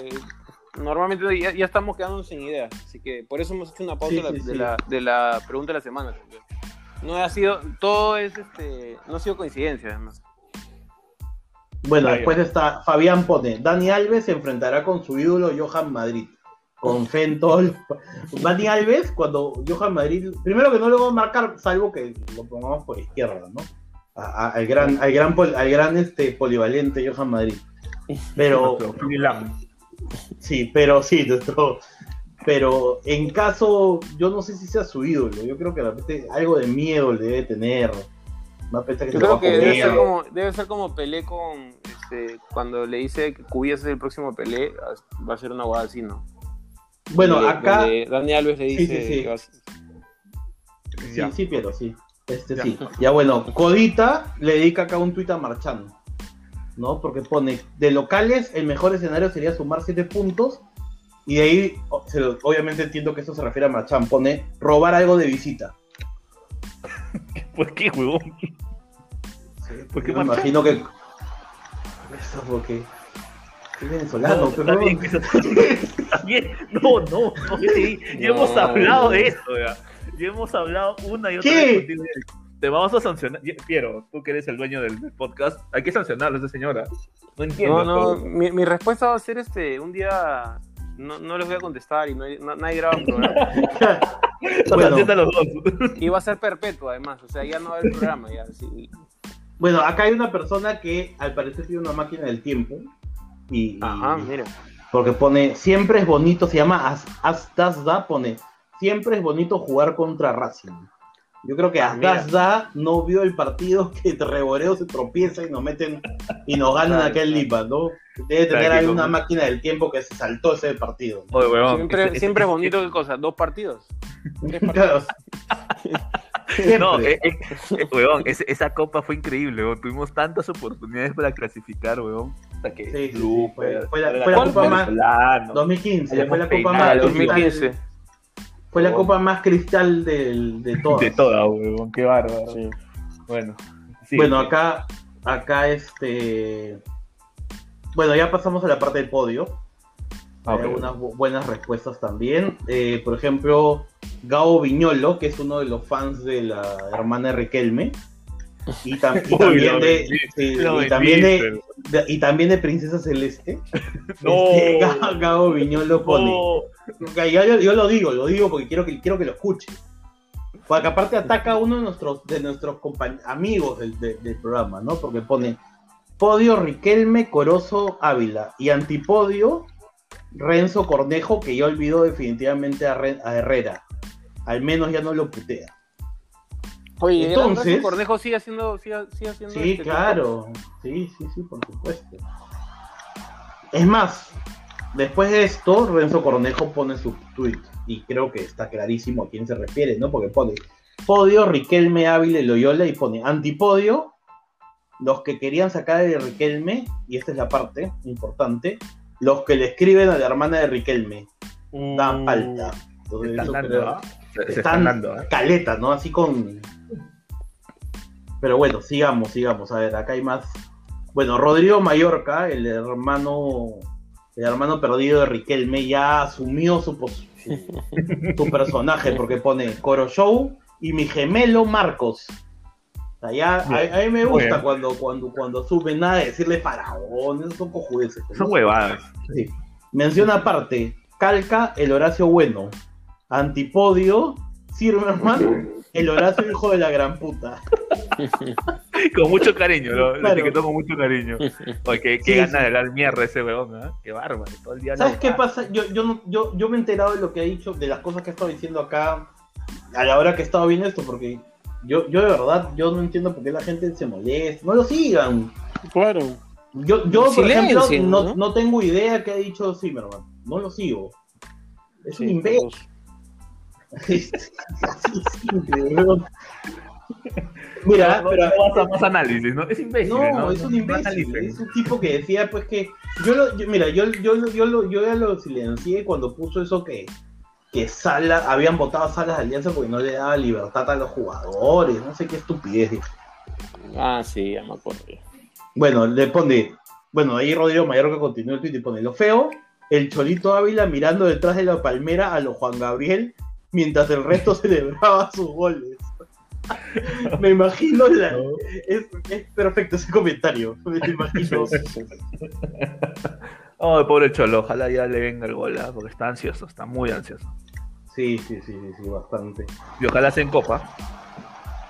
normalmente ya, ya estamos quedándonos sin ideas, así que por eso hemos hecho una pausa Sí, de, la, sí, de sí. la- de la pregunta de la semana. No ha sido, todo es este, no ha sido coincidencia además. Bueno, después está Fabián pone, Dani Alves se enfrentará con su ídolo Johan Madrid. Con fe en todo. el- Dani Alves, cuando Johan Madrid, primero que no lo va a marcar, salvo que lo pongamos por izquierda, ¿no? A- a- al gran, al gran, pol- al gran este, polivalente Johan Madrid. Pero, sí, pero sí, nuestro. Pero en caso, yo no sé si sea su ídolo, yo creo que de repente algo de miedo le debe tener. Va a pensar que Yo se creo lo va a que debe ser como, debe ser como Pelé con, este, cuando le dice que Cubillas es el próximo Pelé, va a ser una guada así, ¿no? Bueno, Donde- acá. donde Dani Alves le Sí, dice sí, sí. que va a ser- Sí, Ya. sí, Piero, sí. Este Ya. sí. Ya bueno, Codita le dedica acá un tuit a Marchand. ¿No? Porque pone, de locales, el mejor escenario sería sumar 7 puntos. Y de ahí, obviamente entiendo que esto se refiere a Marchand. Pone, robar algo de visita. ¿Por qué, huevón? ¿Por qué Yo me imagino que... Eso porque... Es venezolano, No, pero... bien. No, no, no, sí, ya hemos No. hablado de eso, ya. Ya hemos hablado una y otra ¿Qué? vez contigo. Te vamos a sancionar. Piero, tú que eres el dueño del, podcast, hay que sancionarlo a esa señora. No entiendo. No, no, mi, mi respuesta va a ser este, un día no, no les voy a contestar y no, hay- no- nadie graba un programa. Bueno. Sanciona a los dos. Y va a ser perpetuo además, o sea, ya no va a haber programa, ya. sí. Bueno, acá hay una persona que al parecer tiene una máquina del tiempo. Y, Ajá, mira. Porque pone, siempre es bonito, se llama As- Astazda, pone, siempre es bonito jugar contra Racing. Yo creo que Ah, mira. Astazda no vio el partido que Reboreo se tropieza y nos meten y nos ganan Claro, aquel. Lipa, ¿no? Debe tener alguna como- máquina del tiempo que se saltó ese partido. Oye, Siempre, ese- siempre es bonito, ¿qué cosa? ¿Dos partidos? Tres partidos. Siempre. No, eh, eh, eh, huevón, ese- esa copa fue increíble. Tuvimos tantas oportunidades para clasificar, huevón. Hasta que Sí, sí, sí, Blue, fue- fue la- era fue la copa Copa más- venezolana. 2015, Hayamos fue la copa más el cristal- 2015. Fue la copa más cristal del- de todas. De toda, huevón, qué bárbaro. Sí. Bueno, sí, bueno, sí. acá, acá este. Bueno, ya pasamos a la parte del podio. Ah, Hay ok. algunas bu- buenas respuestas también. Eh, por ejemplo, Gao Viñolo, que es uno de los fans de la hermana Riquelme. Y, tam- y también, de, lo y, también de, de- y también de Princesa Celeste. No. Este, Ga- Gao Viñolo pone. No, Ok, yo, yo- lo digo, lo digo porque quiero que, quiero que lo escuche. Porque aparte ataca a uno de nuestros, de nuestros amigos del, de- del programa, ¿no? Porque pone podio Riquelme, Corozo, Ávila. Y antipodio, Renzo Cornejo, que ya olvidó definitivamente a, Re- a Herrera. Al menos ya no lo putea. Oye, Entonces- Entonces, Cornejo sigue haciendo, sigue, sigue haciendo Sí, este claro. Sí, sí, sí, por supuesto. Es más, después de esto, Renzo Cornejo pone su tweet y creo que está clarísimo a quién se refiere, ¿no? Porque pone podio Riquelme, Ávila y Loyola y pone antipodio los que querían sacar de Riquelme, y esta es la parte importante, los que le escriben a la hermana de Riquelme, dan falta. Entonces, Se están dando, creo- ¿ah? Se, se están están dando, ¿ah? caleta, ¿no? Así con. Pero bueno, sigamos, sigamos. A ver, acá hay más. Bueno, Rodrigo Mallorca, el hermano, el hermano perdido de Riquelme, ya asumió su, su, su personaje, porque pone Coro Show y mi gemelo Marcos. O sea, ya, a, a mí me gusta cuando, cuando, cuando suben nada de decirle faraón, esos son cojudeces. ¿no? Son huevadas. Sí. Mención aparte, Calca, el Horacio Bueno. Antipodio, Zimmerman, el Horacio hijo de la gran puta. Con mucho cariño, lo, Claro. etiquetó con mucho cariño. Oye, qué, Sí, gana sí. de dar mierda ese weón, ¿ah? Qué bárbaro. Todo el día ¿Sabes la- qué pasa? Yo, yo, yo, yo me he enterado de lo que ha dicho, de las cosas que ha estado diciendo acá a la hora que he estado viendo esto, porque yo, yo de verdad, yo no entiendo por qué la gente se molesta. No lo sigan. Claro. Yo, yo por Silencio, ejemplo, no, ¿no? no tengo idea qué ha dicho Zimmerman. No lo sigo. Es un imbécil. Así simple. Mira, no, pero, a más análisis, ¿no? Es imbécil. no, No, es un imbécil. Es un tipo que decía, pues que. Yo lo, yo- mira, yo, yo, lo- yo, lo- yo ya lo silencié cuando puso eso que, que Sala, habían votado a Salas de Alianza porque no le daba libertad a los jugadores. No sé qué estupidez. dijo. Ah, sí, ya me acuerdo. Bueno, le pone. Bueno, ahí Rodrigo Mallorca continúa el tweet y pone lo feo. El Cholito Ávila mirando detrás de la palmera a los Juan Gabriel mientras el resto celebraba sus goles. Me imagino la, No. es, es perfecto ese comentario. Me imagino. Oh, pobre Cholo, ojalá ya le venga el gol, ¿ah? porque está ansioso, está muy ansioso. Sí, sí, sí, sí, sí, bastante. Y ojalá sea en copa.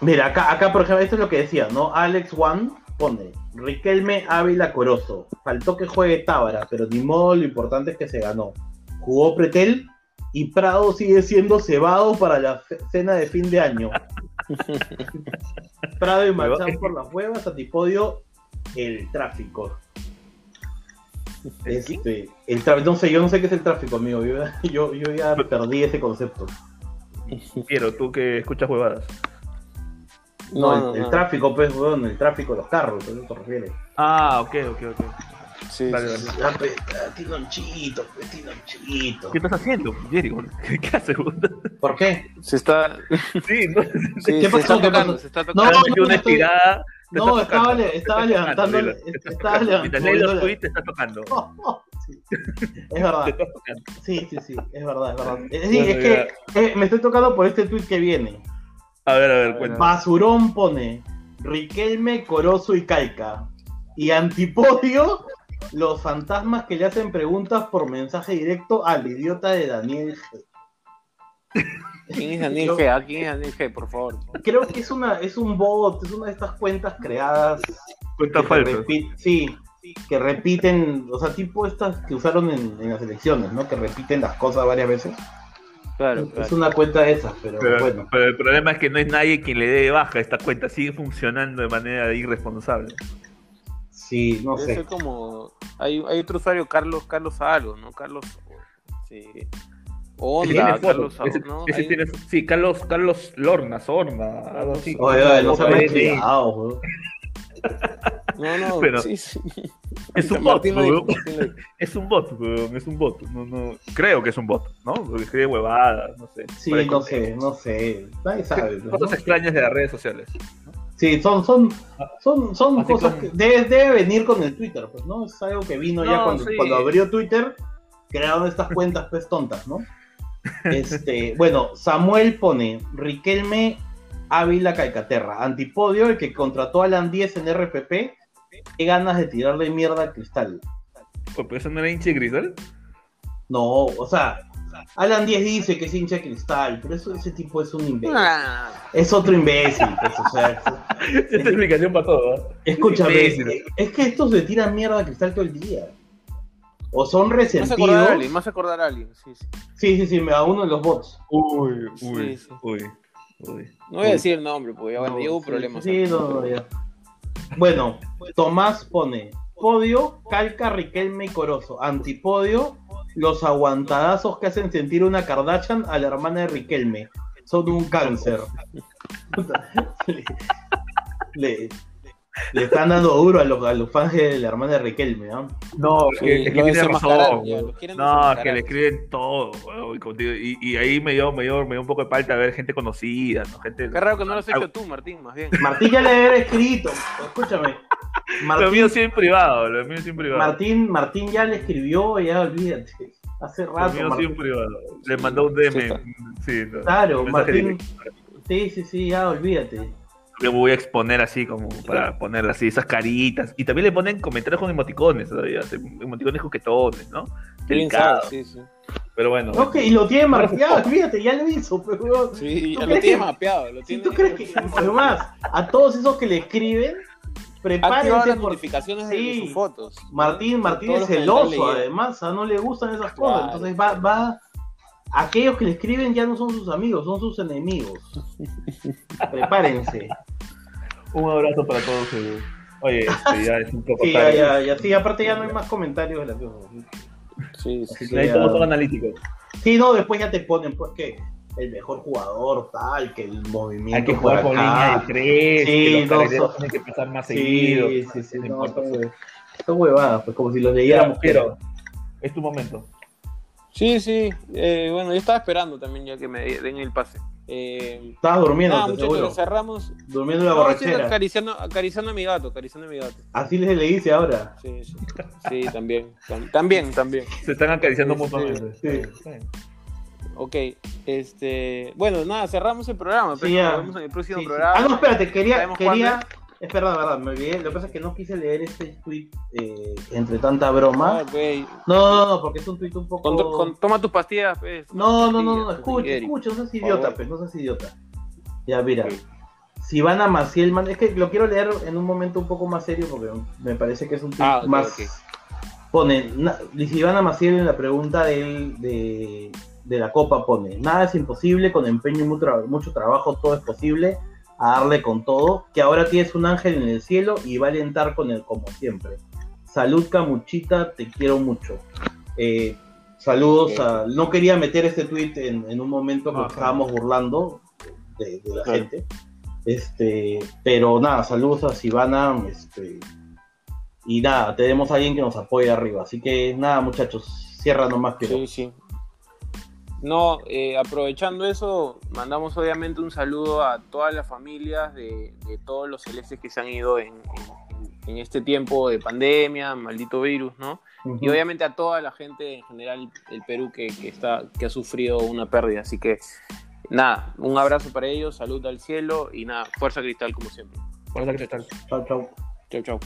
Mira, acá, acá, por ejemplo, esto es lo que decía, ¿no? Alex One pone Riquelme Ávila Corozo. Faltó que juegue Tábara, pero ni modo, lo importante es que se ganó. Jugó Pretel y Prado sigue siendo cebado para la cena de fin de año. Prado y Marchán por las huevas, Antipodio, el tráfico. Este, el tra- no sé, yo no sé qué es el tráfico, amigo. Yo, yo, yo ya perdí ese concepto. Piero, tú que escuchas huevadas. No, No, el, no, el no. tráfico, pues, weón, el tráfico de los carros, ¿a eso te refieres? Ah, ok, ok, ok. Sí, Vale, sí, vale. Ah, pe- ah, Tinonchito, pues, Tinonchito. ¿Qué estás haciendo, Jerry? ¿Qué, qué haces? weón? ¿Por qué? Se está, Sí, no, sí, ¿Qué se pasó? está ¿Qué tocando, pasó? se está No, te has tocando. metido una estoy- estirada. No, estaba, estaba levantando, tocando, est- te estaba levantando. Los tweets, te estás tocando. Sí. Es Te verdad. estás tocando. Sí, sí, sí, es verdad, es verdad. Eh, Sí, Bueno, es que eh, me estoy tocando por este tweet que viene. A ver, a ver, cuenta. Basurón pone Riquelme, Corozo y Calca. Y Antipodio, los fantasmas que le hacen preguntas por mensaje directo al idiota de Daniel G. ¿Quién es Daniel G? ¿A quién es Daniel G? Por favor. Creo que es una, es un bot, es una de estas cuentas creadas Cuenta que falsa. repi- sí, que repiten, o sea, tipo estas que usaron en, en las elecciones, ¿no? Que repiten las cosas varias veces. Claro, Es una cuenta de esas, pero, Pero, bueno. pero el problema es que no hay nadie quien le dé de baja. Esta cuenta sigue funcionando de manera irresponsable. Sí, no Debe sé. ser como. Hay, hay otro usuario, Carlos, Carlos algo, ¿no? Carlos. Sí. Onda, foto, Carlos, ese- ¿no? ese Hay- tiene- sí, Carlos, Carlos Lorna, Sorna, algo así. Oye, oye, no se me cuidado. No, no, Pero- sí, sí. Es un bot, weón. Es un bot, weón, es un bot. No, no, creo que es un bot, ¿no? Porque escribe huevadas, no sé. Sí, no sé, no sé. Nadie sabe. Cosas ¿no? extrañas de las redes sociales. Sí, son, son, son, son Así cosas que debe, debe venir con el Twitter, pues, ¿no? Es algo que vino ya cuando, sí. cuando abrió Twitter, crearon estas cuentas pues tontas, ¿no? Este, bueno, Samuel pone Riquelme Ávila Calcaterra, antipodio, el que contrató a Alan 10 en RPP, qué ganas de tirarle mierda al cristal. Pues, ¿Eso no era hinche Grisel? No, o sea, Alan 10 dice que es hincha de cristal, pero eso, ese tipo es un imbécil. Ah, Es otro imbécil, pues, o sea, Esta es explicación para todo, ¿no? Escúchame, eh, es que estos se tiran mierda a cristal todo el día. O son me hace acordar a resentidos. alguien, me acordar a alguien, sí, sí. Sí, sí, sí, a uno de los bots. Uy, uy, Sí, sí. uy, uy. No voy a decir el nombre, porque ya, bueno, No, sí, problemas. Sí, no, no, ya. Bueno, Tomás pone podio, calca, Riquelme y Corozo. Antipodio, los aguantadazos que hacen sentir una Kardashian a la hermana de Riquelme. Son un cáncer. le, le- están dando duro a los, a los fans de la hermana de Riquelme, ¿no? No, es Sí, que, es que lo tiene razón. ya, lo No, es que le escriben todo, weón, y, ahí me dio, me, dio, me dio un poco de falta ver gente conocida, ¿no? Gente... Qué raro que no lo has hecho tú, Martín, más bien. Martín ya le debe haber escrito. Escúchame. Lo mío sí en privado, lo mío sí en privado. Martín, Martín ya le escribió, ya olvídate. Hace lo rato. mío sí Martín. en privado. Le mandó un DM. Sí. Sí, no. Claro, Un Martín. directo. Sí, sí, sí, ya olvídate. Le voy a exponer así como para poner así esas caritas. Y también le ponen comentarios con emoticones todavía, emoticones coquetones, ¿no? Sí, sí. Pero bueno. Ok, y lo tiene marcado, olvídate, ya lo hizo, pero. Sí, ¿Tú ya crees lo tienes que- mapeado. Lo Si tienes tú crees que. Además, a todos esos que le escriben, prepárense las por. notificaciones de Sí. sus fotos. Martín, Martín es celoso, además, no le gustan esas cosas. Claro. Entonces va, va. Aquellos que le escriben ya no son sus amigos, son sus enemigos. Prepárense. Un abrazo para todos. eh. Oye, este, ya es un poco Sí, ya, tarde. ya, ya, sí, aparte ya no hay más comentarios graciosos. Sí, sí. Sí, Ahí ya. todos son analíticos. Sí, no, después ya te ponen, pues que el mejor jugador, tal, que el movimiento. Hay que jugar por línea de tres, Sí, que los no, tienen que pasar más seguido. Sí, sí, sí, No no, son, huevadas, pues como si los leyéramos. pero es tu momento. Sí, sí. Eh, bueno, yo estaba esperando también ya que me den el pase. Eh, Estabas durmiendo, te muchachos, seguro. cerramos. Durmiendo en la No, borrachera. acariciando, acariciando a mi gato, acariciando a mi gato. Así les le dice ahora. Sí, sí. Sí, también. tam- También, también. Se están acariciando Sí, sí, mutuamente. sí. Bien. Ok, este. Bueno, nada, cerramos el programa. Sí, pero ya. Nos vemos en el próximo Sí, sí. programa. Ah, no, espérate, quería. ¿Sabemos quería... Es verdad, verdad, me olvidé. Lo que pasa es que no quise leer este tweet eh, entre tanta broma. Ah. No, no, no, porque es un tweet un poco. Con- con- toma tus pastillas, pues. No, no, no, no, pastillas, escucha, escucha, no seas idiota, pues, no seas idiota. Ya, mira. Ok. Si van a Maciel, man, es que lo quiero leer en un momento un poco más serio porque me parece que es un tweet Ah, ok, más. Pone, na- si van a Maciel en la pregunta del- de, de la Copa, pone: Nada es imposible, con empeño y mucho, mucho trabajo todo es posible, a darle con todo. Que ahora tienes un ángel en el cielo y va a alentar con él como siempre. Salud, Camuchita, te quiero mucho. Eh, Saludos a. No quería meter este tweet en, en un momento porque Ajá. estábamos burlando de, de la gente. Este, pero nada, saludos a Sivana. Este, y nada, tenemos a alguien que nos apoya arriba. Así que nada, muchachos, cierra nomás que Sí, sí. No, eh, aprovechando eso, mandamos obviamente un saludo a todas las familias de, todos los celestes que se han ido en, este tiempo de pandemia, maldito virus, ¿no? Y obviamente a toda la gente en general del Perú que, está, que ha sufrido una pérdida. Así que nada, un abrazo para ellos, salud al cielo y nada, fuerza cristal como siempre. Fuerza cristal. Chao, chao. Chao, chao.